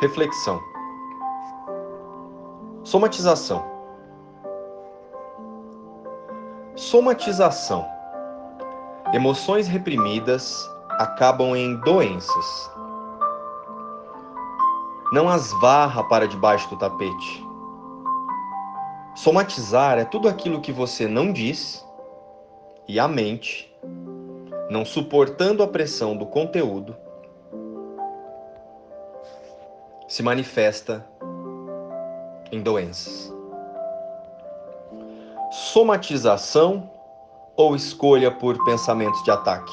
Reflexão. Somatização. Somatização. Emoções reprimidas acabam em doenças. Não as varra para debaixo do tapete. Somatizar é tudo aquilo que você não diz e a mente, não suportando a pressão do conteúdo, se manifesta em doenças. Somatização ou escolha por pensamentos de ataque?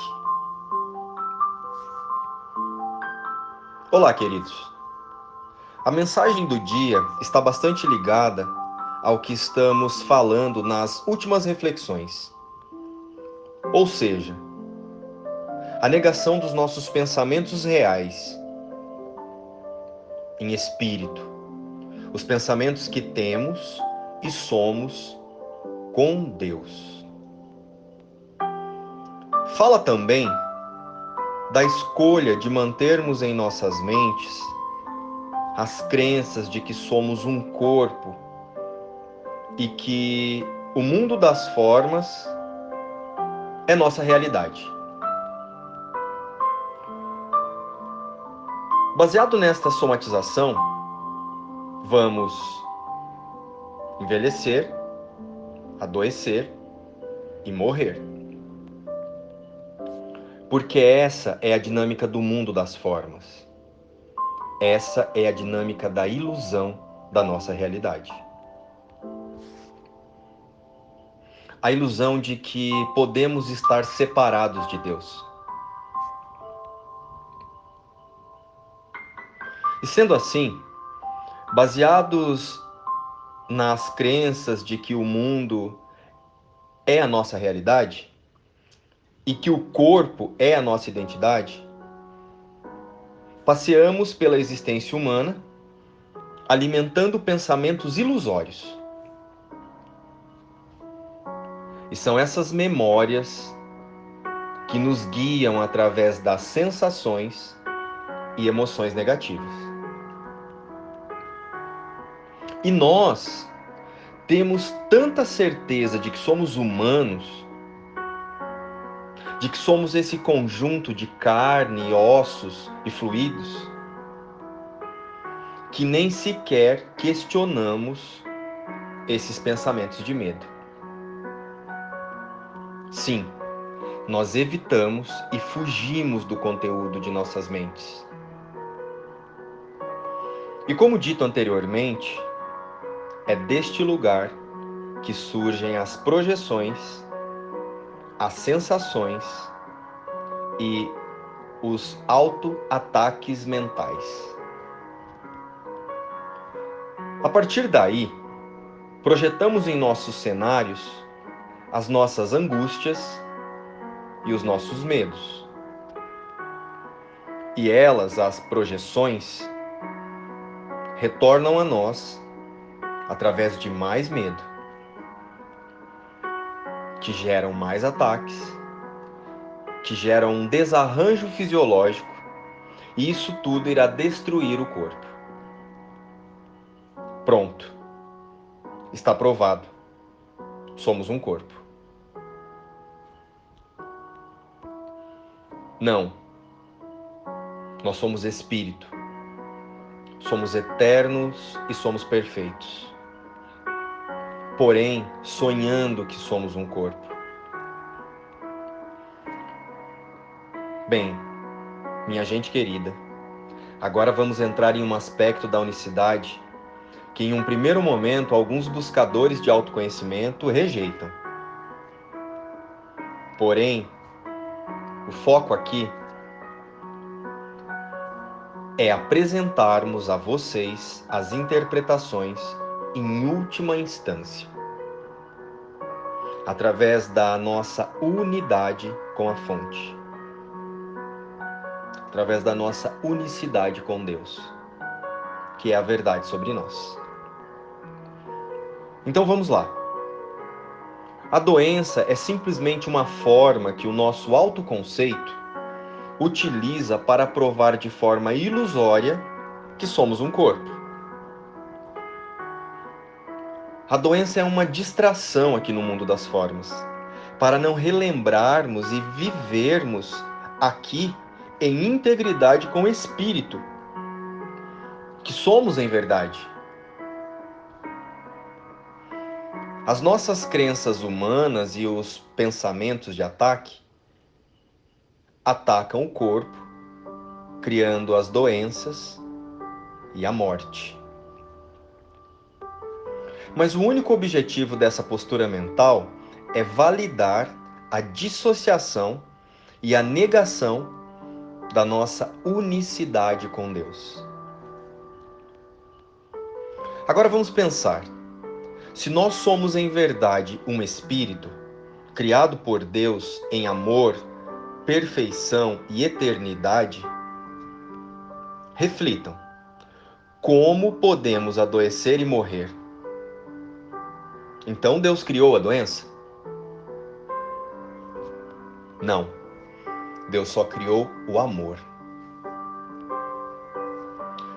Olá, queridos. A mensagem do dia está bastante ligada ao que estamos falando nas últimas reflexões. Ou seja, a negação dos nossos pensamentos reais em espírito, os pensamentos que temos e somos com Deus. Fala também da escolha de mantermos em nossas mentes as crenças de que somos um corpo e que o mundo das formas é nossa realidade. Baseado nesta somatização, vamos envelhecer, adoecer e morrer. Porque essa é a dinâmica do mundo das formas. Essa é a dinâmica da ilusão da nossa realidade. A ilusão de que podemos estar separados de Deus E sendo assim, baseados nas crenças de que o mundo é a nossa realidade e que o corpo é a nossa identidade, passeamos pela existência humana alimentando pensamentos ilusórios. E são essas memórias que nos guiam através das sensações e emoções negativas. E nós temos tanta certeza de que somos humanos, de que somos esse conjunto de carne, ossos e fluidos, que nem sequer questionamos esses pensamentos de medo. Sim, nós evitamos e fugimos do conteúdo de nossas mentes. E como dito anteriormente, é deste lugar que surgem as projeções, as sensações e os auto-ataques mentais. A partir daí, projetamos em nossos cenários as nossas angústias e os nossos medos. E elas, as projeções, retornam a nós através de mais medo, que geram mais ataques, que geram um desarranjo fisiológico, e isso tudo irá destruir o corpo. Pronto. Está provado. Somos um corpo. Não. Nós somos espírito. Somos eternos e somos perfeitos porém sonhando que somos um corpo. Bem, minha gente querida, agora vamos entrar em um aspecto da unicidade que, em um primeiro momento, alguns buscadores de autoconhecimento rejeitam. Porém, o foco aqui é apresentarmos a vocês as interpretações em última instância, através da nossa unidade com a fonte, através da nossa unicidade com Deus, que é a verdade sobre nós. Então vamos lá. A doença é simplesmente uma forma que o nosso autoconceito utiliza para provar de forma ilusória que somos um corpo. A doença é uma distração aqui no mundo das formas, para não relembrarmos e vivermos aqui em integridade com o espírito, que somos em verdade. As nossas crenças humanas e os pensamentos de ataque atacam o corpo, criando as doenças e a morte. Mas o único objetivo dessa postura mental é validar a dissociação e a negação da nossa unicidade com Deus. Agora vamos pensar. Se nós somos em verdade um espírito, criado por Deus em amor, perfeição e eternidade, reflitam: como podemos adoecer e morrer? Então Deus criou a doença? Não. Deus só criou o amor.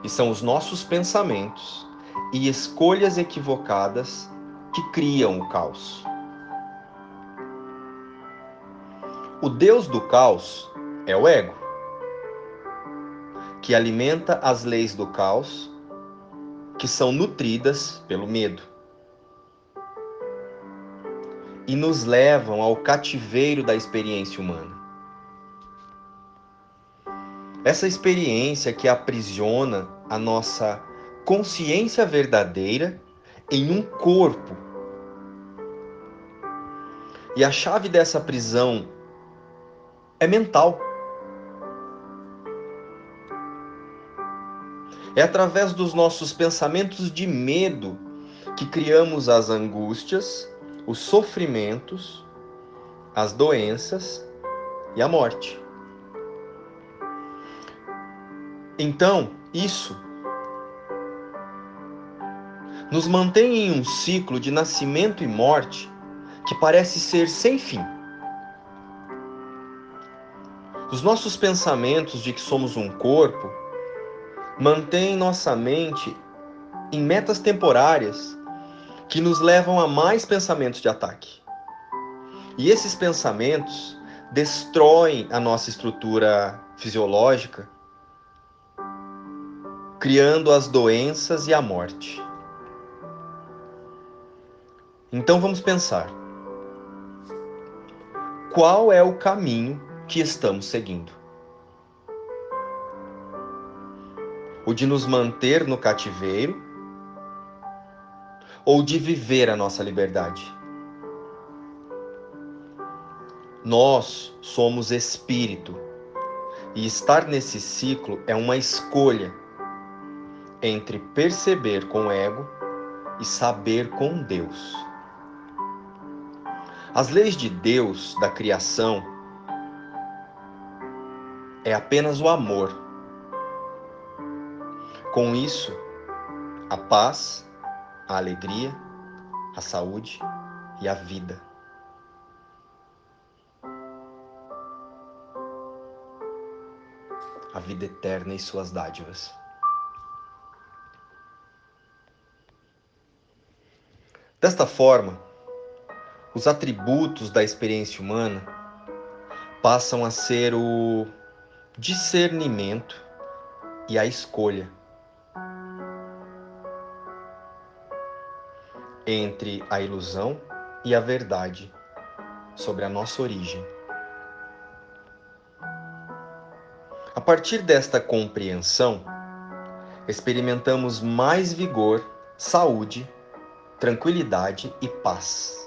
E são os nossos pensamentos e escolhas equivocadas que criam o caos. O Deus do caos é o ego, que alimenta as leis do caos, que são nutridas pelo medo e nos levam ao cativeiro da experiência humana. Essa experiência que aprisiona a nossa consciência verdadeira em um corpo. E a chave dessa prisão é mental. É através dos nossos pensamentos de medo que criamos as angústias os sofrimentos, as doenças e a morte. Então, isso nos mantém em um ciclo de nascimento e morte que parece ser sem fim. Os nossos pensamentos de que somos um corpo mantêm nossa mente em metas temporárias que nos levam a mais pensamentos de ataque. E esses pensamentos destroem a nossa estrutura fisiológica, criando as doenças e a morte. Então vamos pensar: qual é o caminho que estamos seguindo? O de nos manter no cativeiro ou de viver a nossa liberdade. Nós somos espírito e estar nesse ciclo é uma escolha entre perceber com o ego e saber com Deus. As leis de Deus, da criação, é apenas o amor. Com isso, a paz a alegria, a saúde e a vida. A vida eterna e suas dádivas. Desta forma, os atributos da experiência humana passam a ser o discernimento e a escolha entre a ilusão e a verdade sobre a nossa origem. A partir desta compreensão, experimentamos mais vigor, saúde, tranquilidade e paz.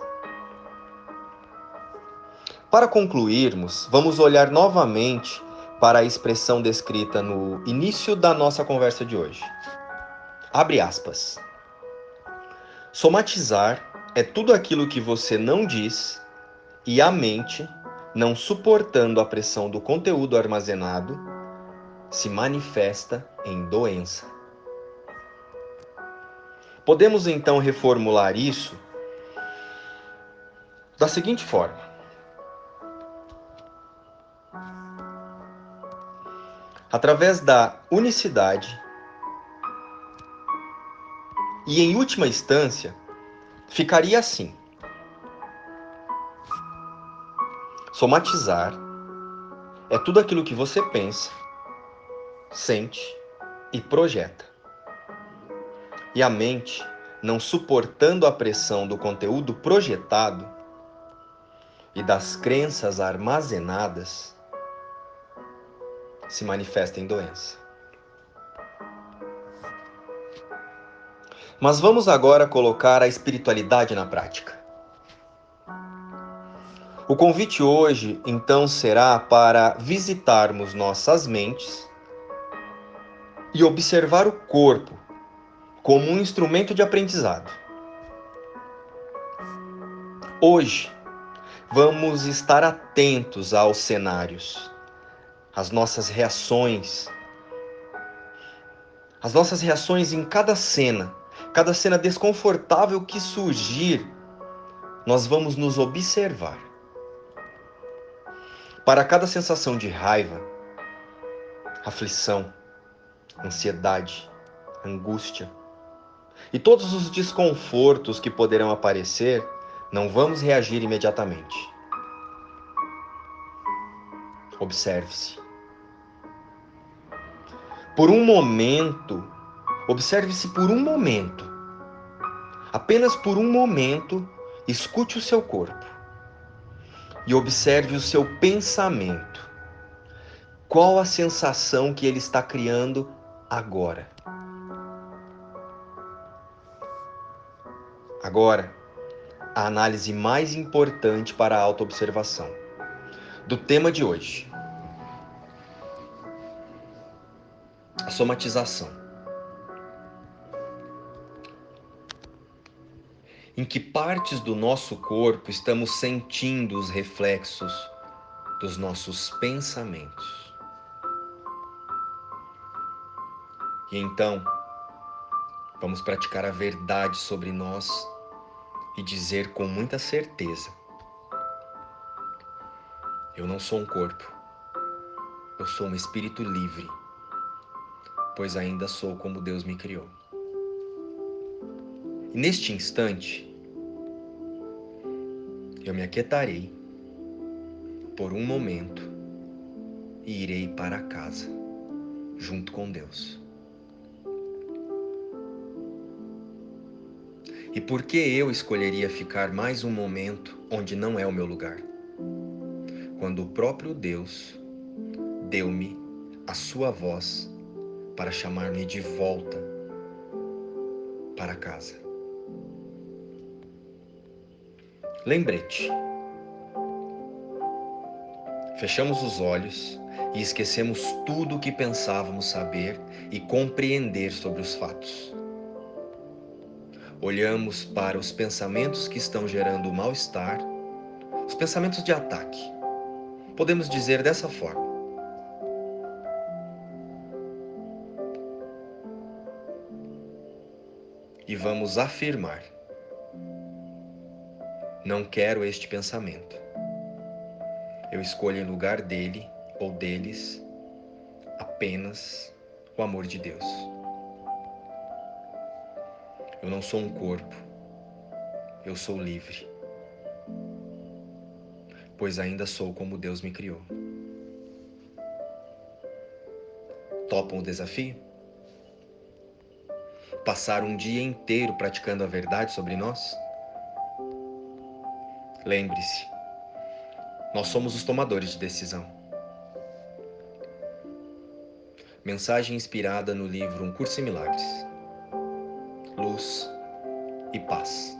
Para concluirmos, vamos olhar novamente para a expressão descrita no início da nossa conversa de hoje. Abre aspas. Somatizar é tudo aquilo que você não diz e a mente, não suportando a pressão do conteúdo armazenado, se manifesta em doença. Podemos então reformular isso da seguinte forma: através da unicidade E em última instância, ficaria assim: somatizar é tudo aquilo que você pensa, sente e projeta. E a mente, não suportando a pressão do conteúdo projetado e das crenças armazenadas, se manifesta em doença. Mas vamos agora colocar a espiritualidade na prática. O convite hoje, então, será para visitarmos nossas mentes e observar o corpo como um instrumento de aprendizado. Hoje, vamos estar atentos aos cenários, às nossas reações, as nossas reações em cada cena cada cena desconfortável que surgir, nós vamos nos observar. Para cada sensação de raiva, aflição, ansiedade, angústia e todos os desconfortos que poderão aparecer, não vamos reagir imediatamente. Observe-se. Por um momento, Observe-se por um momento. Apenas por um momento, escute o seu corpo e observe o seu pensamento. Qual a sensação que ele está criando agora? Agora, a análise mais importante para a autoobservação do tema de hoje: a somatização. Em que partes do nosso corpo estamos sentindo os reflexos dos nossos pensamentos. E então, vamos praticar a verdade sobre nós e dizer com muita certeza: Eu não sou um corpo, eu sou um espírito livre, pois ainda sou como Deus me criou. E neste instante, eu me aquietarei por um momento e irei para casa, junto com Deus. E por que eu escolheria ficar mais um momento onde não é o meu lugar? Quando o próprio Deus deu-me a sua voz para chamar-me de volta para casa. Lembrete. Fechamos os olhos e esquecemos tudo o que pensávamos saber e compreender sobre os fatos. Olhamos para os pensamentos que estão gerando mal-estar, os pensamentos de ataque. Podemos dizer dessa forma: e vamos afirmar não quero este pensamento. Eu escolho em lugar dele ou deles apenas o amor de Deus. Eu não sou um corpo, eu sou livre, pois ainda sou como Deus me criou. Topam o desafio? Passar um dia inteiro praticando a verdade sobre nós? Lembre-se, nós somos os tomadores de decisão. Mensagem inspirada no livro Um Curso em Milagres. Luz e paz.